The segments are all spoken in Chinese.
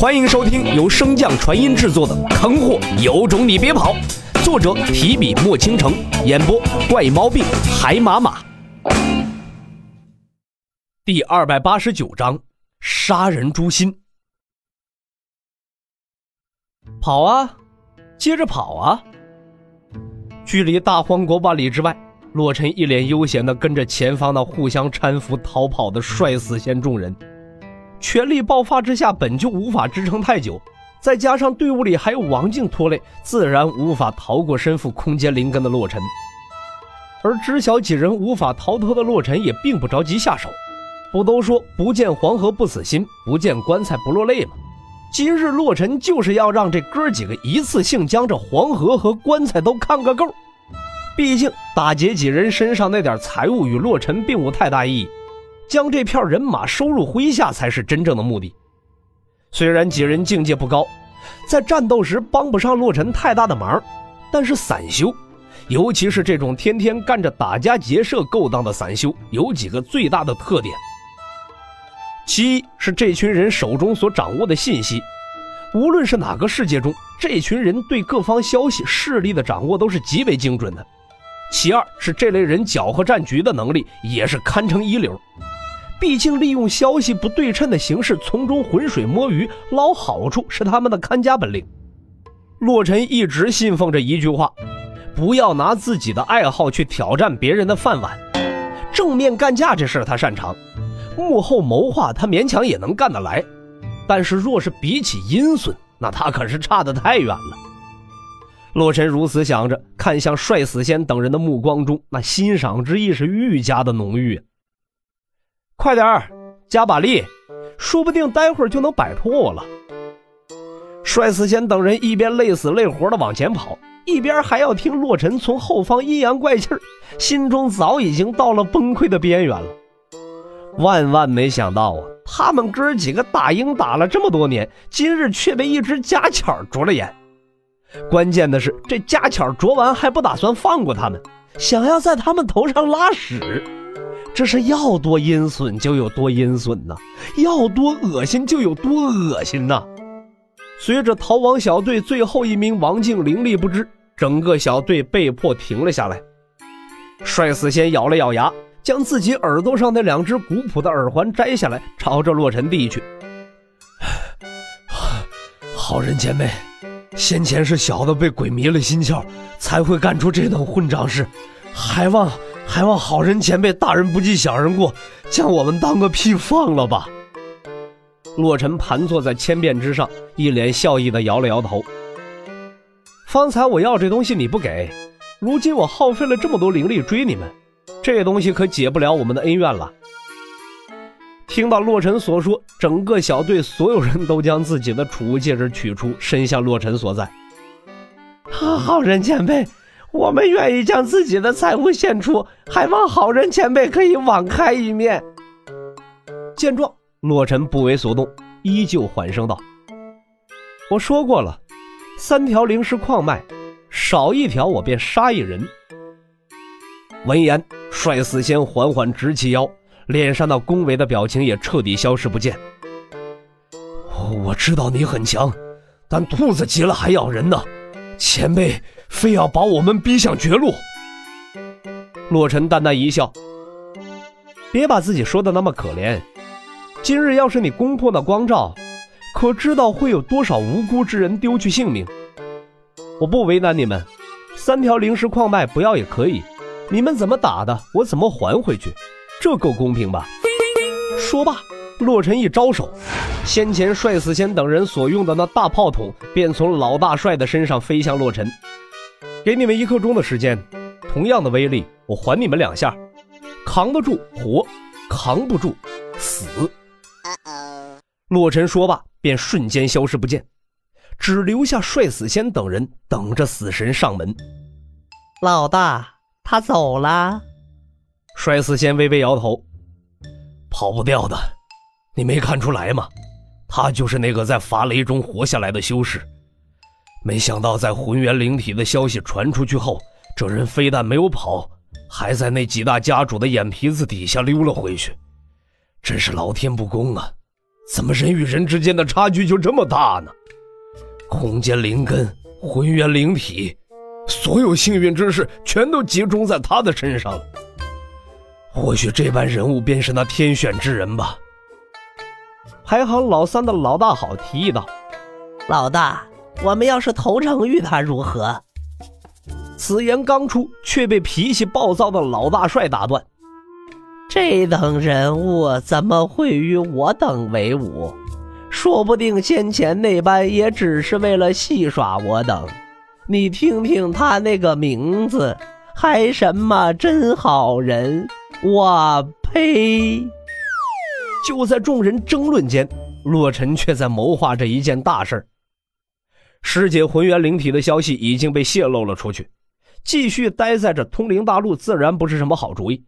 欢迎收听由升降传音制作的《坑货有种你别跑》，作者提笔墨倾城，演播怪毛病海马马。第二百八十九章：杀人诛心。跑啊，接着跑啊！距离大荒国万里之外，洛尘一脸悠闲的跟着前方那互相搀扶逃跑的帅死仙众人。全力爆发之下，本就无法支撑太久，再加上队伍里还有王静拖累，自然无法逃过身负空间灵根的洛尘。而知晓几人无法逃脱的洛尘也并不着急下手。不都说不见黄河不死心，不见棺材不落泪吗？今日洛尘就是要让这哥几个一次性将这黄河和棺材都看个够。毕竟打劫几人身上那点财物与洛尘并无太大意义。将这片人马收入麾下才是真正的目的。虽然几人境界不高，在战斗时帮不上洛尘太大的忙，但是散修，尤其是这种天天干着打家劫舍勾当的散修，有几个最大的特点。其一是这群人手中所掌握的信息，无论是哪个世界中，这群人对各方消息势力的掌握都是极为精准的。其二是这类人搅和战局的能力也是堪称一流。毕竟，利用消息不对称的形式从中浑水摸鱼捞好处是他们的看家本领。洛尘一直信奉着一句话：不要拿自己的爱好去挑战别人的饭碗。正面干架这事他擅长，幕后谋划他勉强也能干得来。但是，若是比起阴损，那他可是差得太远了。洛尘如此想着，看向帅死仙等人的目光中，那欣赏之意是愈加的浓郁。快点儿，加把力，说不定待会儿就能摆脱我了。帅死仙等人一边累死累活的往前跑，一边还要听洛尘从后方阴阳怪气儿，心中早已经到了崩溃的边缘了。万万没想到啊，他们哥几个打鹰打了这么多年，今日却被一只家巧啄了眼。关键的是，这家巧啄完还不打算放过他们，想要在他们头上拉屎。这是要多阴损就有多阴损呐，要多恶心就有多恶心呐！随着逃亡小队最后一名王静灵力不支，整个小队被迫停了下来。帅死仙咬了咬牙，将自己耳朵上那两只古朴的耳环摘下来，朝着洛尘递去。好人前辈，先前是小的被鬼迷了心窍，才会干出这等混账事，还望。还望好人前辈大人不计小人过，将我们当个屁放了吧。洛尘盘坐在千变之上，一脸笑意的摇了摇头。方才我要这东西你不给，如今我耗费了这么多灵力追你们，这东西可解不了我们的恩怨了。听到洛尘所说，整个小队所有人都将自己的储物戒指取出，伸向洛尘所在。好人前辈。我们愿意将自己的财物献出，还望好人前辈可以网开一面。见状，洛尘不为所动，依旧缓声道：“我说过了，三条灵石矿脉，少一条我便杀一人。”闻言，帅死仙缓缓直起腰，脸上那恭维的表情也彻底消失不见。我知道你很强，但兔子急了还咬人呢，前辈。非要把我们逼向绝路。洛尘淡淡一笑：“别把自己说的那么可怜。今日要是你攻破那光照，可知道会有多少无辜之人丢去性命？我不为难你们，三条灵石矿脉不要也可以。你们怎么打的，我怎么还回去，这够公平吧？”说罢，洛尘一招手，先前帅死仙等人所用的那大炮筒便从老大帅的身上飞向洛尘。给你们一刻钟的时间，同样的威力，我还你们两下，扛得住活，扛不住死。洛尘说罢，便瞬间消失不见，只留下帅死仙等人等着死神上门。老大，他走了。帅死仙微微摇头，跑不掉的，你没看出来吗？他就是那个在伐雷中活下来的修士。没想到，在浑元灵体的消息传出去后，这人非但没有跑，还在那几大家主的眼皮子底下溜了回去。真是老天不公啊！怎么人与人之间的差距就这么大呢？空间灵根，浑元灵体，所有幸运之事全都集中在他的身上了。或许这般人物便是那天选之人吧。排行老三的老大好提议道：“老大，我们要是投诚于他如何？”此言刚出，却被脾气暴躁的老大帅打断。这等人物怎么会与我等为伍？说不定先前那般也只是为了戏耍我等。你听听他那个名字，还什么真好人？我呸！就在众人争论间，洛尘却在谋划着一件大事师姐浑元灵体的消息已经被泄露了出去，继续待在这通灵大陆自然不是什么好主意。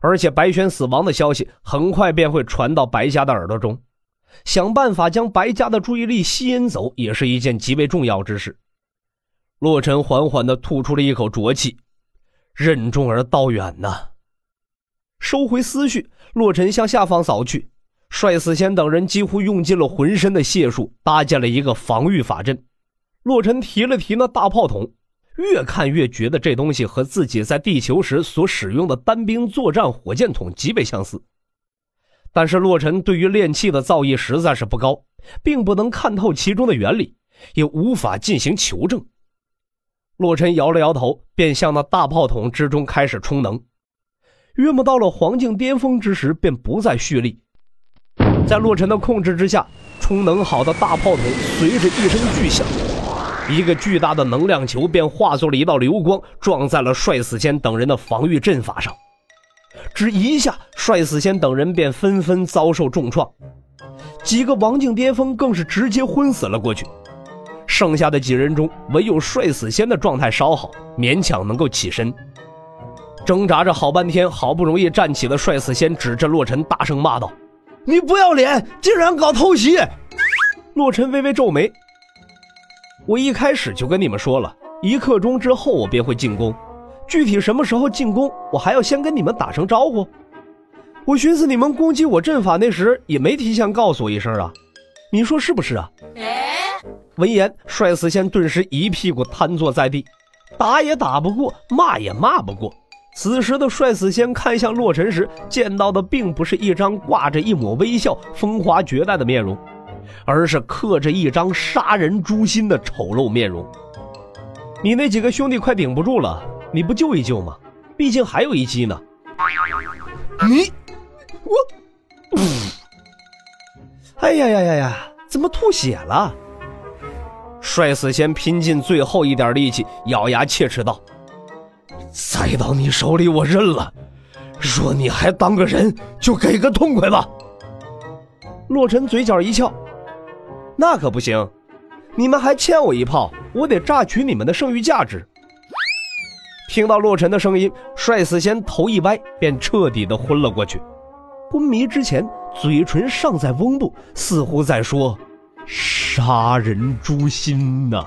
而且白轩死亡的消息很快便会传到白家的耳朵中，想办法将白家的注意力吸引走，也是一件极为重要之事。洛尘缓缓地吐出了一口浊气，任重而道远呐。收回思绪，洛尘向下方扫去，帅死仙等人几乎用尽了浑身的解数，搭建了一个防御法阵。洛尘提了提那大炮筒。越看越觉得这东西和自己在地球时所使用的单兵作战火箭筒极为相似，但是洛尘对于炼器的造诣实在是不高，并不能看透其中的原理，也无法进行求证。洛尘摇了摇头，便向那大炮筒之中开始充能。约莫到了黄境巅峰之时，便不再蓄力。在洛尘的控制之下，充能好的大炮筒随着一声巨响。一个巨大的能量球便化作了一道流光，撞在了帅死仙等人的防御阵法上。只一下，帅死仙等人便纷纷遭受重创，几个王境巅峰更是直接昏死了过去。剩下的几人中，唯有帅死仙的状态稍好，勉强能够起身。挣扎着好半天，好不容易站起的帅死仙指着洛尘大声骂道：“你不要脸，竟然搞偷袭！”洛尘微微皱眉。我一开始就跟你们说了，一刻钟之后我便会进攻，具体什么时候进攻，我还要先跟你们打声招呼。我寻思你们攻击我阵法那时也没提前告诉我一声啊，你说是不是啊？闻言，帅死仙顿时一屁股瘫坐在地，打也打不过，骂也骂不过。此时的帅死仙看向洛尘时，见到的并不是一张挂着一抹微笑、风华绝代的面容。而是刻着一张杀人诛心的丑陋面容。你那几个兄弟快顶不住了，你不救一救吗？毕竟还有一击呢。你，我，哎呀呀呀呀！怎么吐血了？帅死仙拼尽最后一点力气，咬牙切齿道：“栽到你手里，我认了。若你还当个人，就给个痛快吧。”洛尘嘴角一翘。那可不行，你们还欠我一炮，我得榨取你们的剩余价值。听到洛尘的声音，帅死仙头一歪，便彻底的昏了过去。昏迷之前，嘴唇尚在嗡动，似乎在说：“杀人诛心呐。”